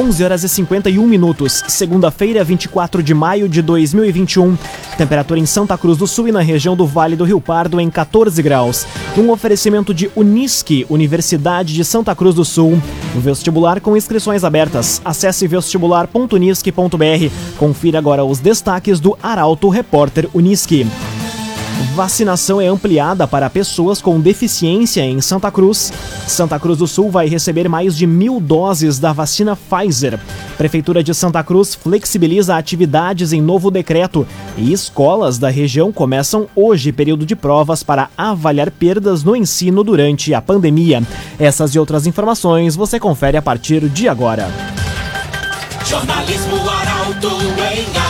11 horas e 51 minutos, segunda-feira, 24 de maio de 2021. Temperatura em Santa Cruz do Sul e na região do Vale do Rio Pardo em 14 graus. Um oferecimento de Unisque, Universidade de Santa Cruz do Sul. Vestibular com inscrições abertas. Acesse vestibular.unisque.br. Confira agora os destaques do Arauto Repórter Unisque. Vacinação é ampliada para pessoas com deficiência em Santa Cruz. Santa Cruz do Sul vai receber mais de mil doses da vacina Pfizer. Prefeitura de Santa Cruz flexibiliza atividades em novo decreto e escolas da região começam hoje período de provas para avaliar perdas no ensino durante a pandemia. Essas e outras informações você confere a partir de agora. Jornalismo Arauto em.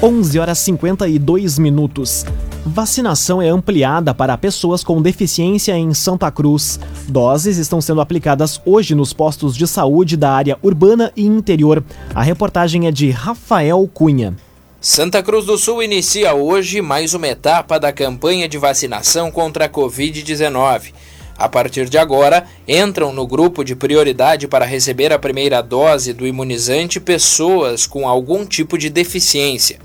11 horas 52 minutos. Vacinação é ampliada para pessoas com deficiência em Santa Cruz. Doses estão sendo aplicadas hoje nos postos de saúde da área urbana e interior. A reportagem é de Rafael Cunha. Santa Cruz do Sul inicia hoje mais uma etapa da campanha de vacinação contra a Covid-19. A partir de agora, entram no grupo de prioridade para receber a primeira dose do imunizante pessoas com algum tipo de deficiência.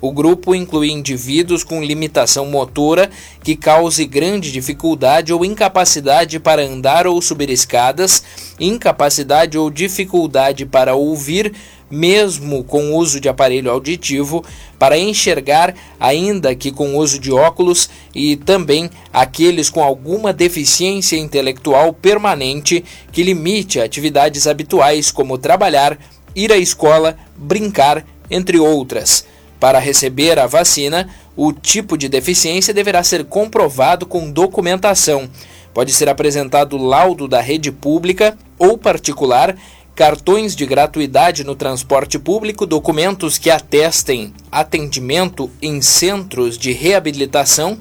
O grupo inclui indivíduos com limitação motora que cause grande dificuldade ou incapacidade para andar ou subir escadas, incapacidade ou dificuldade para ouvir, mesmo com uso de aparelho auditivo, para enxergar, ainda que com uso de óculos, e também aqueles com alguma deficiência intelectual permanente que limite atividades habituais como trabalhar, ir à escola, brincar, entre outras. Para receber a vacina, o tipo de deficiência deverá ser comprovado com documentação. Pode ser apresentado laudo da rede pública ou particular, cartões de gratuidade no transporte público, documentos que atestem atendimento em centros de reabilitação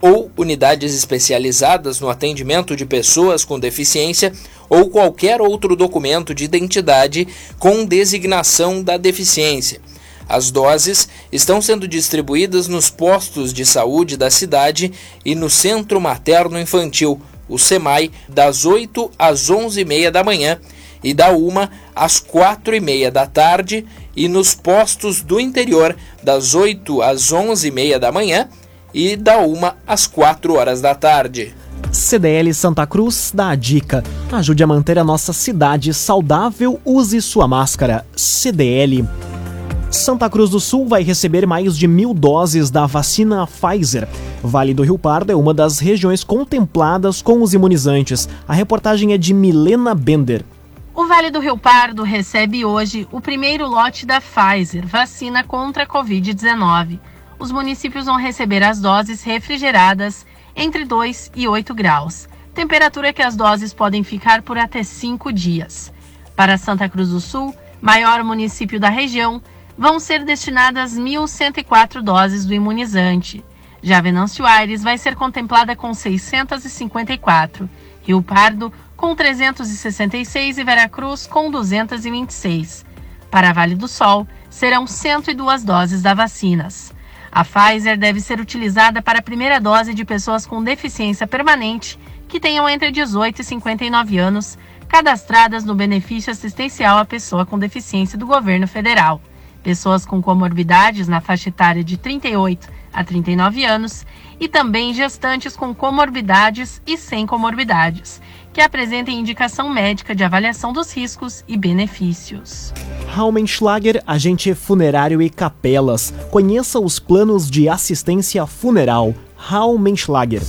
ou unidades especializadas no atendimento de pessoas com deficiência ou qualquer outro documento de identidade com designação da deficiência. As doses estão sendo distribuídas nos postos de saúde da cidade e no Centro Materno Infantil, o SEMAI, das 8 às 11h30 da manhã e da 1 às 4h30 da tarde e nos postos do interior das 8 às 11h30 da manhã e da 1 às 4 horas da tarde. CDL Santa Cruz dá a dica. Ajude a manter a nossa cidade saudável, use sua máscara. CDL. Santa Cruz do Sul vai receber mais de mil doses da vacina Pfizer. Vale do Rio Pardo é uma das regiões contempladas com os imunizantes. A reportagem é de Milena Bender. O Vale do Rio Pardo recebe hoje o primeiro lote da Pfizer, vacina contra a Covid-19. Os municípios vão receber as doses refrigeradas entre 2 e 8 graus, temperatura que as doses podem ficar por até 5 dias. Para Santa Cruz do Sul, maior município da região, vão ser destinadas 1.104 doses do imunizante. Já Venâncio Aires vai ser contemplada com 654, Rio Pardo com 366 e Veracruz com 226. Para Vale do Sol, serão 102 doses da vacinas. A Pfizer deve ser utilizada para a primeira dose de pessoas com deficiência permanente que tenham entre 18 e 59 anos, cadastradas no benefício assistencial à pessoa com deficiência do governo federal pessoas com comorbidades na faixa etária de 38 a 39 anos e também gestantes com comorbidades e sem comorbidades, que apresentem indicação médica de avaliação dos riscos e benefícios. Raumenschlager, agente funerário e capelas. Conheça os planos de assistência funeral. Raumenschlager.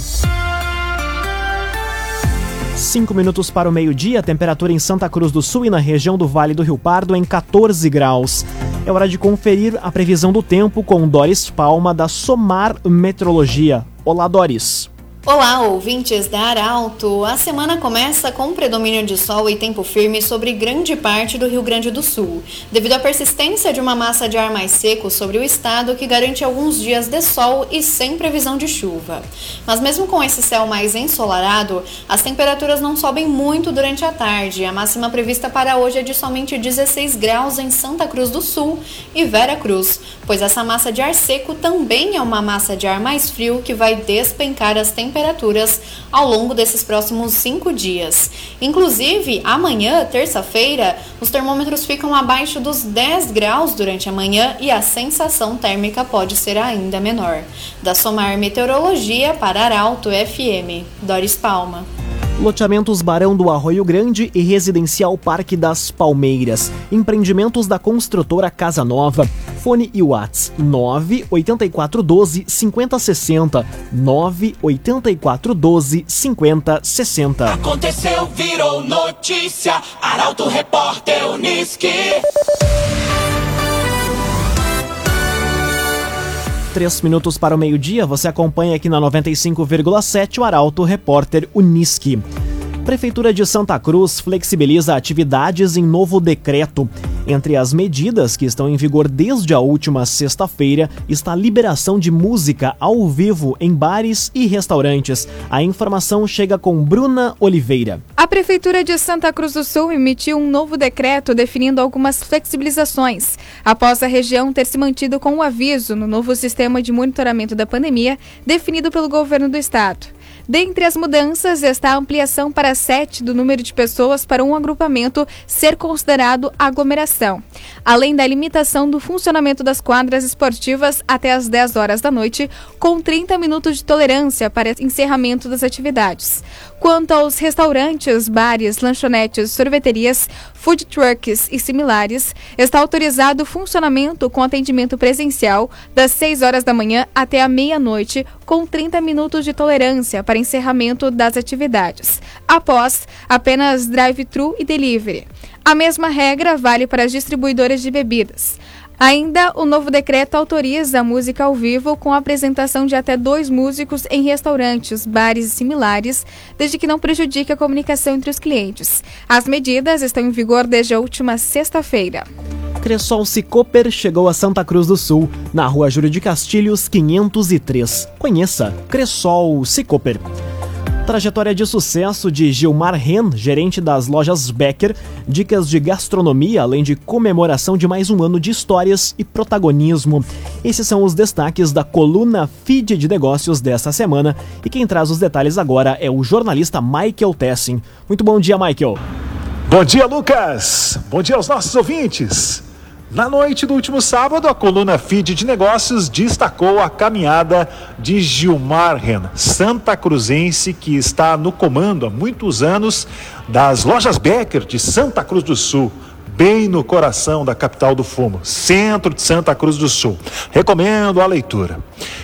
Cinco minutos para o meio-dia, temperatura em Santa Cruz do Sul e na região do Vale do Rio Pardo em 14 graus. É hora de conferir a previsão do tempo com Doris Palma da Somar Metrologia. Olá, Doris. Olá, ouvintes da Arauto! A semana começa com predomínio de sol e tempo firme sobre grande parte do Rio Grande do Sul, devido à persistência de uma massa de ar mais seco sobre o estado que garante alguns dias de sol e sem previsão de chuva. Mas mesmo com esse céu mais ensolarado, as temperaturas não sobem muito durante a tarde. A máxima prevista para hoje é de somente 16 graus em Santa Cruz do Sul e Vera Cruz, pois essa massa de ar seco também é uma massa de ar mais frio que vai despencar as temperaturas temperaturas ao longo desses próximos cinco dias. Inclusive, amanhã, terça-feira, os termômetros ficam abaixo dos 10 graus durante a manhã e a sensação térmica pode ser ainda menor. Da Somar Meteorologia para Arauto FM, Doris Palma. Loteamentos Barão do Arroio Grande e Residencial Parque das Palmeiras. Empreendimentos da construtora Casa Nova. Fone e Whats 98412 5060 98412 5060. Aconteceu, virou notícia. Arauto Repórter Uniski. Três minutos para o meio-dia, você acompanha aqui na 95,7 o Arauto Repórter Uniski. Prefeitura de Santa Cruz flexibiliza atividades em novo decreto. Entre as medidas que estão em vigor desde a última sexta-feira está a liberação de música ao vivo em bares e restaurantes. A informação chega com Bruna Oliveira. A Prefeitura de Santa Cruz do Sul emitiu um novo decreto definindo algumas flexibilizações, após a região ter se mantido com o aviso no novo sistema de monitoramento da pandemia definido pelo governo do estado. Dentre as mudanças está a ampliação para sete do número de pessoas para um agrupamento ser considerado aglomeração, além da limitação do funcionamento das quadras esportivas até as 10 horas da noite, com 30 minutos de tolerância para encerramento das atividades. Quanto aos restaurantes, bares, lanchonetes, sorveterias, food trucks e similares, está autorizado o funcionamento com atendimento presencial das 6 horas da manhã até a meia-noite, com 30 minutos de tolerância para encerramento das atividades. Após, apenas drive-thru e delivery. A mesma regra vale para as distribuidoras de bebidas. Ainda, o novo decreto autoriza a música ao vivo com a apresentação de até dois músicos em restaurantes, bares e similares, desde que não prejudique a comunicação entre os clientes. As medidas estão em vigor desde a última sexta-feira. Cressol Cicoper chegou a Santa Cruz do Sul, na rua Júlio de Castilhos, 503. Conheça Cressol Cicoper trajetória de sucesso de Gilmar Ren, gerente das lojas Becker, dicas de gastronomia, além de comemoração de mais um ano de histórias e protagonismo. Esses são os destaques da coluna Feed de Negócios desta semana e quem traz os detalhes agora é o jornalista Michael Tessin. Muito bom dia, Michael. Bom dia, Lucas. Bom dia aos nossos ouvintes. Na noite do último sábado, a coluna Feed de Negócios destacou a caminhada de Gilmar Ren, Santa Cruzense, que está no comando há muitos anos das lojas Becker de Santa Cruz do Sul bem no coração da capital do fumo, centro de Santa Cruz do Sul. Recomendo a leitura.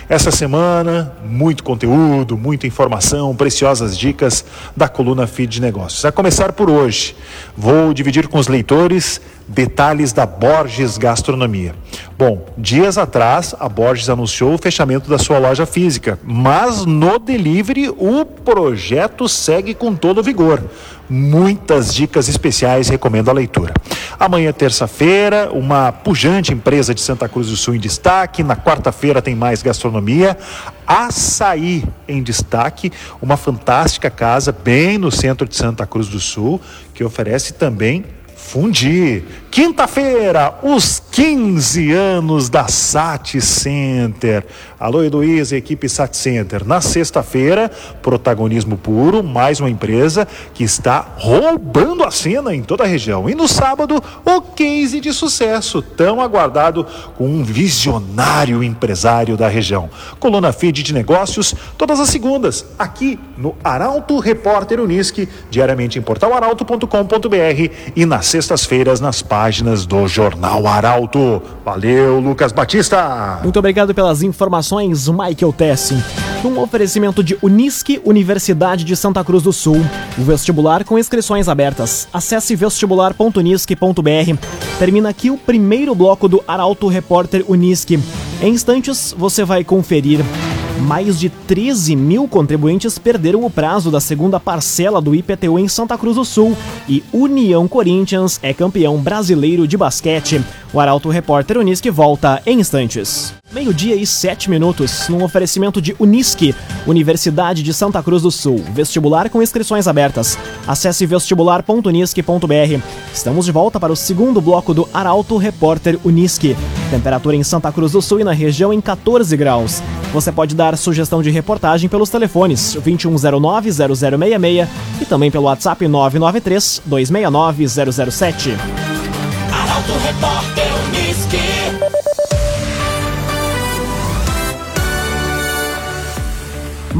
Essa semana, muito conteúdo, muita informação, preciosas dicas da coluna Feed de Negócios. A começar por hoje, vou dividir com os leitores detalhes da Borges Gastronomia. Bom, dias atrás a Borges anunciou o fechamento da sua loja física, mas no delivery o projeto segue com todo vigor. Muitas dicas especiais, recomendo a leitura. Amanhã, terça-feira, uma pujante empresa de Santa Cruz do Sul em destaque. Na quarta-feira tem mais gastronomia. Açaí em destaque, uma fantástica casa bem no centro de Santa Cruz do Sul, que oferece também Fundi. Quinta-feira, os 15 anos da Sat Center. Alô, Heloísa, equipe Sat Center. Na sexta-feira, protagonismo puro, mais uma empresa que está roubando a cena em toda a região. E no sábado, o case de sucesso, tão aguardado com um visionário empresário da região. Coluna Feed de Negócios, todas as segundas, aqui no Arauto Repórter Unisque, diariamente em portalaralto.com.br e nas sextas-feiras nas páginas do Jornal Arauto. Valeu, Lucas Batista. Muito obrigado pelas informações, Michael Tessin. Um oferecimento de Unisque, Universidade de Santa Cruz do Sul. O vestibular com inscrições abertas. Acesse vestibular.unisque.br. Termina aqui o primeiro bloco do Arauto Repórter Unisque. Em instantes, você vai conferir Mais de 13 mil contribuintes perderam o prazo da segunda parcela do IPTU em Santa Cruz do Sul e União Corinthians é campeão brasileiro de basquete. O Arauto Repórter Unisque volta em instantes. Meio-dia e sete minutos, num oferecimento de Unisque, Universidade de Santa Cruz do Sul. Vestibular com inscrições abertas. Acesse vestibular.unisque.br. Estamos de volta para o segundo bloco do Arauto Repórter Unisque. Temperatura em Santa Cruz do Sul e na região em 14 graus. Você pode dar sugestão de reportagem pelos telefones 2109-0066 e também pelo WhatsApp 993-269-007. Arauto Repórter Unisque.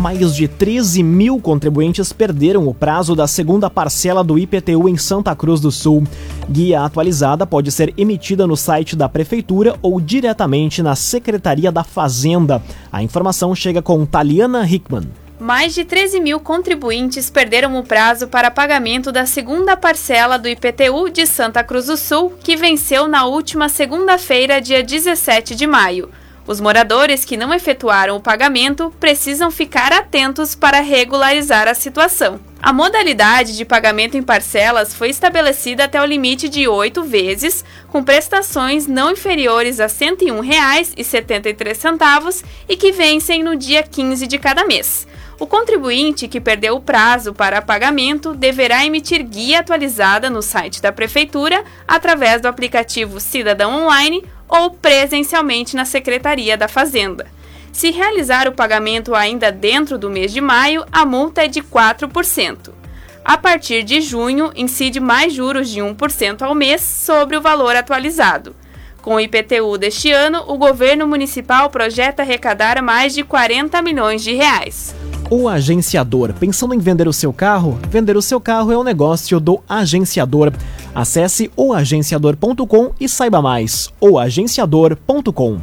Mais de 13 mil contribuintes perderam o prazo da segunda parcela do IPTU em Santa Cruz do Sul. Guia atualizada pode ser emitida no site da Prefeitura ou diretamente na Secretaria da Fazenda. A informação chega com Taliana Hickman. Mais de 13 mil contribuintes perderam o prazo para pagamento da segunda parcela do IPTU de Santa Cruz do Sul, que venceu na última segunda-feira, dia 17 de maio. Os moradores que não efetuaram o pagamento precisam ficar atentos para regularizar a situação. A modalidade de pagamento em parcelas foi estabelecida até o limite de oito vezes, com prestações não inferiores a R$ 101,73 e que vencem no dia 15 de cada mês. O contribuinte que perdeu o prazo para pagamento deverá emitir guia atualizada no site da Prefeitura através do aplicativo Cidadão Online ou presencialmente na Secretaria da Fazenda. Se realizar o pagamento ainda dentro do mês de maio, a multa é de 4%. A partir de junho, incide mais juros de 1% ao mês sobre o valor atualizado. Com o IPTU deste ano, o governo municipal projeta arrecadar mais de 40 milhões de reais. O agenciador. Pensando em vender o seu carro? Vender o seu carro é um negócio do agenciador. Acesse oagenciador.com e saiba mais. oagenciador.com.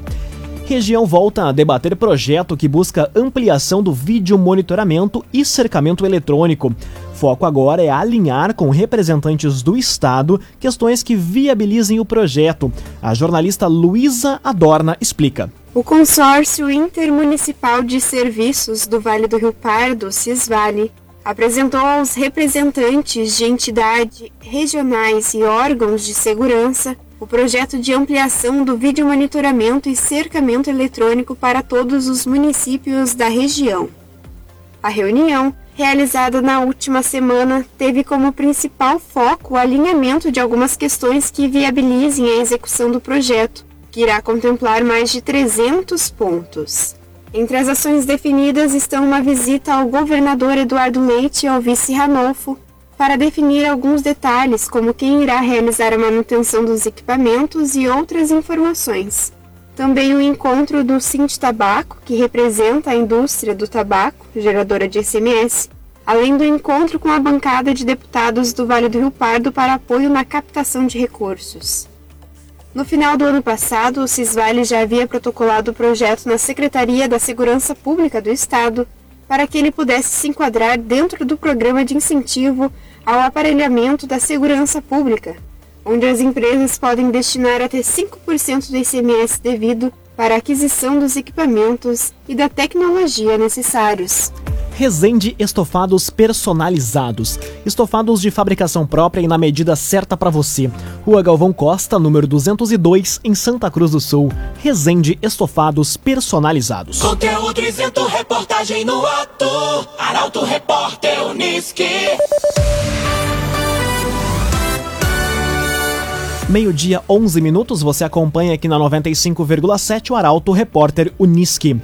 Região volta a debater projeto que busca ampliação do vídeo monitoramento e cercamento eletrônico. Foco agora é alinhar com representantes do Estado questões que viabilizem o projeto. A jornalista Luísa Adorna explica. O Consórcio Intermunicipal de Serviços do Vale do Rio Pardo, Cisvale, apresentou aos representantes de entidades regionais e órgãos de segurança o projeto de ampliação do vídeo monitoramento e cercamento eletrônico para todos os municípios da região. A reunião, realizada na última semana, teve como principal foco o alinhamento de algumas questões que viabilizem a execução do projeto que irá contemplar mais de 300 pontos. Entre as ações definidas estão uma visita ao governador Eduardo Leite e ao vice Ranolfo para definir alguns detalhes, como quem irá realizar a manutenção dos equipamentos e outras informações. Também o encontro do Cinti Tabaco, que representa a indústria do tabaco, geradora de SMS, além do encontro com a bancada de deputados do Vale do Rio Pardo para apoio na captação de recursos. No final do ano passado, o Cisvale já havia protocolado o projeto na Secretaria da Segurança Pública do Estado para que ele pudesse se enquadrar dentro do programa de incentivo ao aparelhamento da segurança pública, onde as empresas podem destinar até 5% do ICMS devido para a aquisição dos equipamentos e da tecnologia necessários. Resende Estofados Personalizados. Estofados de fabricação própria e na medida certa para você. Rua Galvão Costa, número 202, em Santa Cruz do Sul. Resende Estofados Personalizados. Conteúdo isento, reportagem no ato. Arauto Repórter Unisque. Meio-dia, 11 minutos, você acompanha aqui na 95,7 o Arauto Repórter Unisque.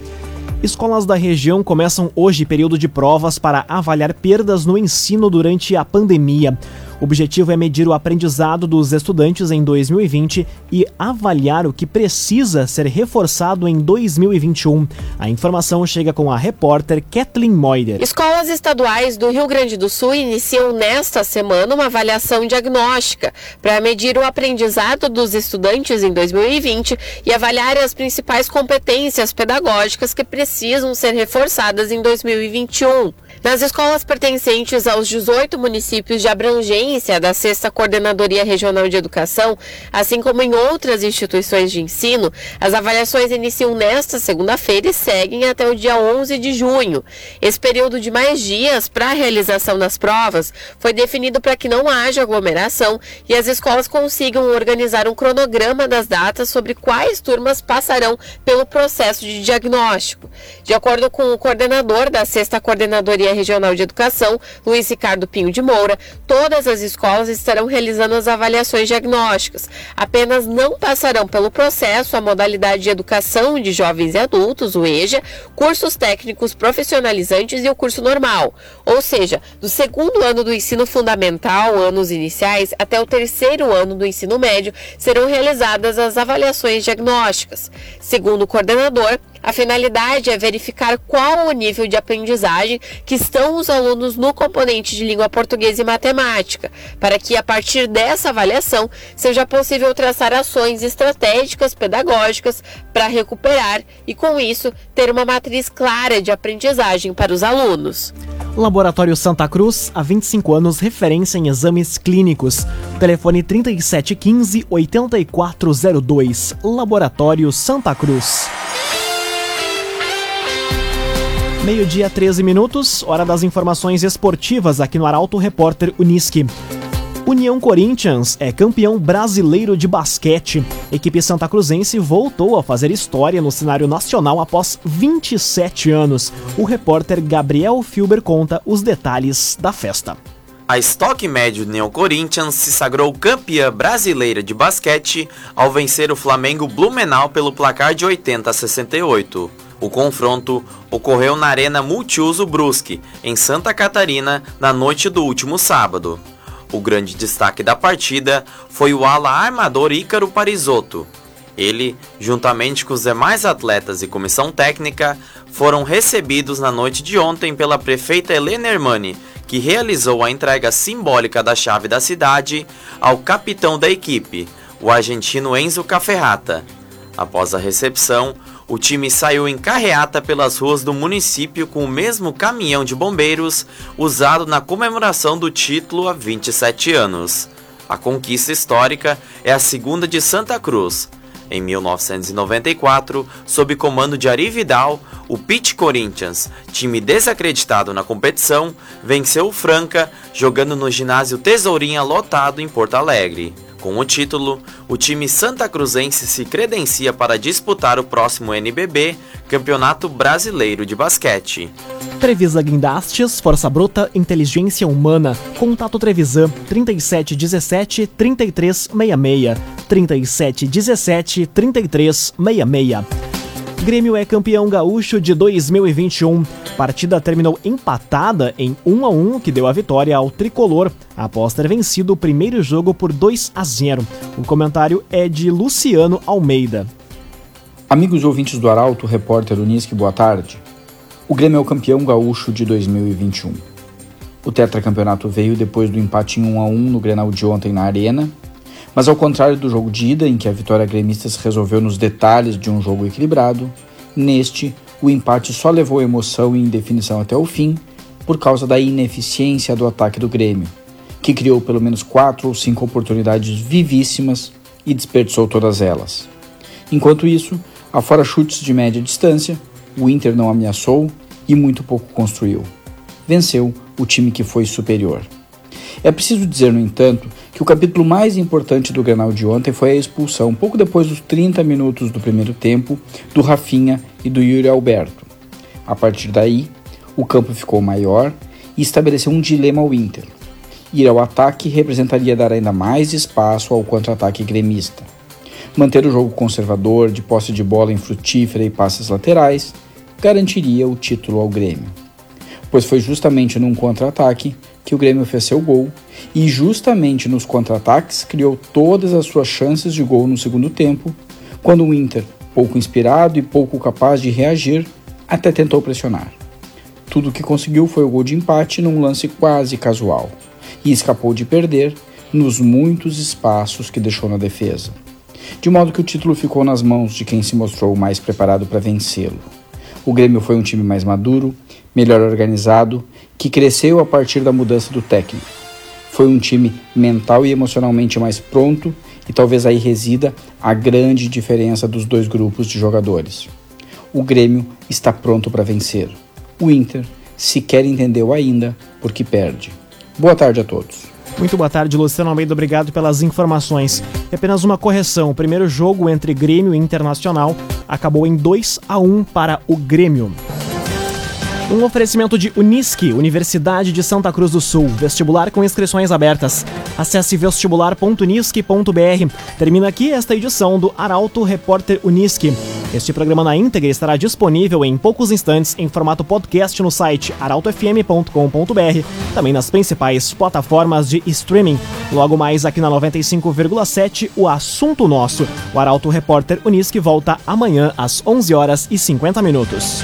Escolas da região começam hoje período de provas para avaliar perdas no ensino durante a pandemia. O objetivo é medir o aprendizado dos estudantes em 2020 e avaliar o que precisa ser reforçado em 2021. A informação chega com a repórter Kathleen Moider. Escolas estaduais do Rio Grande do Sul iniciam nesta semana uma avaliação diagnóstica para medir o aprendizado dos estudantes em 2020 e avaliar as principais competências pedagógicas que precisam ser reforçadas em 2021. Nas escolas pertencentes aos 18 municípios de abrangência da Sexta Coordenadoria Regional de Educação, assim como em outras instituições de ensino, as avaliações iniciam nesta segunda-feira e seguem até o dia 11 de junho. Esse período de mais dias para a realização das provas foi definido para que não haja aglomeração e as escolas consigam organizar um cronograma das datas sobre quais turmas passarão pelo processo de diagnóstico. De acordo com o coordenador da Sexta Coordenadoria Secretaria Regional de Educação, Luiz Ricardo Pinho de Moura, todas as escolas estarão realizando as avaliações diagnósticas. Apenas não passarão pelo processo a modalidade de educação de jovens e adultos, o EJA, cursos técnicos profissionalizantes e o curso normal. Ou seja, do segundo ano do ensino fundamental, anos iniciais, até o terceiro ano do ensino médio, serão realizadas as avaliações diagnósticas. Segundo o coordenador, a finalidade é verificar qual o nível de aprendizagem que estão os alunos no componente de língua portuguesa e matemática, para que a partir dessa avaliação seja possível traçar ações estratégicas pedagógicas para recuperar e, com isso, ter uma matriz clara de aprendizagem para os alunos. Laboratório Santa Cruz, há 25 anos, referência em exames clínicos. Telefone 3715 8402. Laboratório Santa Cruz. Meio-dia, 13 minutos, hora das informações esportivas aqui no Arauto Repórter Uniski. União Corinthians é campeão brasileiro de basquete. Equipe Santa Cruzense voltou a fazer história no cenário nacional após 27 anos. O repórter Gabriel Filber conta os detalhes da festa. A Stock Médio União Corinthians se sagrou campeã brasileira de basquete ao vencer o Flamengo Blumenau pelo placar de 80 a 68. O confronto ocorreu na Arena Multiuso Brusque, em Santa Catarina, na noite do último sábado. O grande destaque da partida foi o ala armador Ícaro Parisotto. Ele, juntamente com os demais atletas e comissão técnica, foram recebidos na noite de ontem pela prefeita Helena Hermani, que realizou a entrega simbólica da chave da cidade ao capitão da equipe, o argentino Enzo Caferrata. Após a recepção, o time saiu em carreata pelas ruas do município com o mesmo caminhão de bombeiros usado na comemoração do título há 27 anos. A conquista histórica é a segunda de Santa Cruz. Em 1994, sob comando de Ari Vidal, o Pit Corinthians, time desacreditado na competição, venceu o Franca jogando no ginásio Tesourinha lotado em Porto Alegre. Com o título, o time Santa Cruzense se credencia para disputar o próximo NBB, Campeonato Brasileiro de Basquete. Trevisa Guindastes, Força Bruta, Inteligência Humana. Contato Trevisan 3717 3366. 3717 3366. Grêmio é campeão gaúcho de 2021. Partida terminou empatada em 1 a 1, que deu a vitória ao tricolor após ter vencido o primeiro jogo por 2 a 0. O comentário é de Luciano Almeida. Amigos ouvintes do Arauto, repórter Unisque, boa tarde. O Grêmio é o campeão gaúcho de 2021. O tetracampeonato veio depois do empate em 1 a 1 no Grenal de ontem na Arena mas ao contrário do jogo de ida, em que a vitória gremista se resolveu nos detalhes de um jogo equilibrado, neste o empate só levou emoção e indefinição até o fim por causa da ineficiência do ataque do Grêmio, que criou pelo menos quatro ou cinco oportunidades vivíssimas e desperdiçou todas elas. Enquanto isso, afora chutes de média distância, o Inter não ameaçou e muito pouco construiu. Venceu o time que foi superior. É preciso dizer, no entanto, que o capítulo mais importante do Grenal de ontem foi a expulsão, pouco depois dos 30 minutos do primeiro tempo, do Rafinha e do Yuri Alberto. A partir daí, o campo ficou maior e estabeleceu um dilema ao Inter. Ir ao ataque representaria dar ainda mais espaço ao contra-ataque gremista. Manter o jogo conservador, de posse de bola infrutífera e passes laterais, garantiria o título ao Grêmio. Pois foi justamente num contra-ataque que o Grêmio fez seu gol e, justamente nos contra-ataques, criou todas as suas chances de gol no segundo tempo, quando o Inter, pouco inspirado e pouco capaz de reagir, até tentou pressionar. Tudo o que conseguiu foi o gol de empate num lance quase casual e escapou de perder nos muitos espaços que deixou na defesa. De modo que o título ficou nas mãos de quem se mostrou mais preparado para vencê-lo. O Grêmio foi um time mais maduro, melhor organizado, que cresceu a partir da mudança do técnico. Foi um time mental e emocionalmente mais pronto e talvez aí resida a grande diferença dos dois grupos de jogadores. O Grêmio está pronto para vencer. O Inter sequer entendeu ainda porque perde. Boa tarde a todos. Muito boa tarde, Luciano Almeida. Obrigado pelas informações. E apenas uma correção: o primeiro jogo entre Grêmio e Internacional acabou em 2 a 1 para o Grêmio. Um oferecimento de Unisque, Universidade de Santa Cruz do Sul. Vestibular com inscrições abertas. Acesse vestibular.unisque.br. Termina aqui esta edição do Arauto Repórter Unisque. Este programa na íntegra estará disponível em poucos instantes em formato podcast no site arautofm.com.br, também nas principais plataformas de streaming. Logo mais aqui na 95,7, o assunto nosso. O Arauto Repórter Unisque volta amanhã às 11 horas e 50 minutos.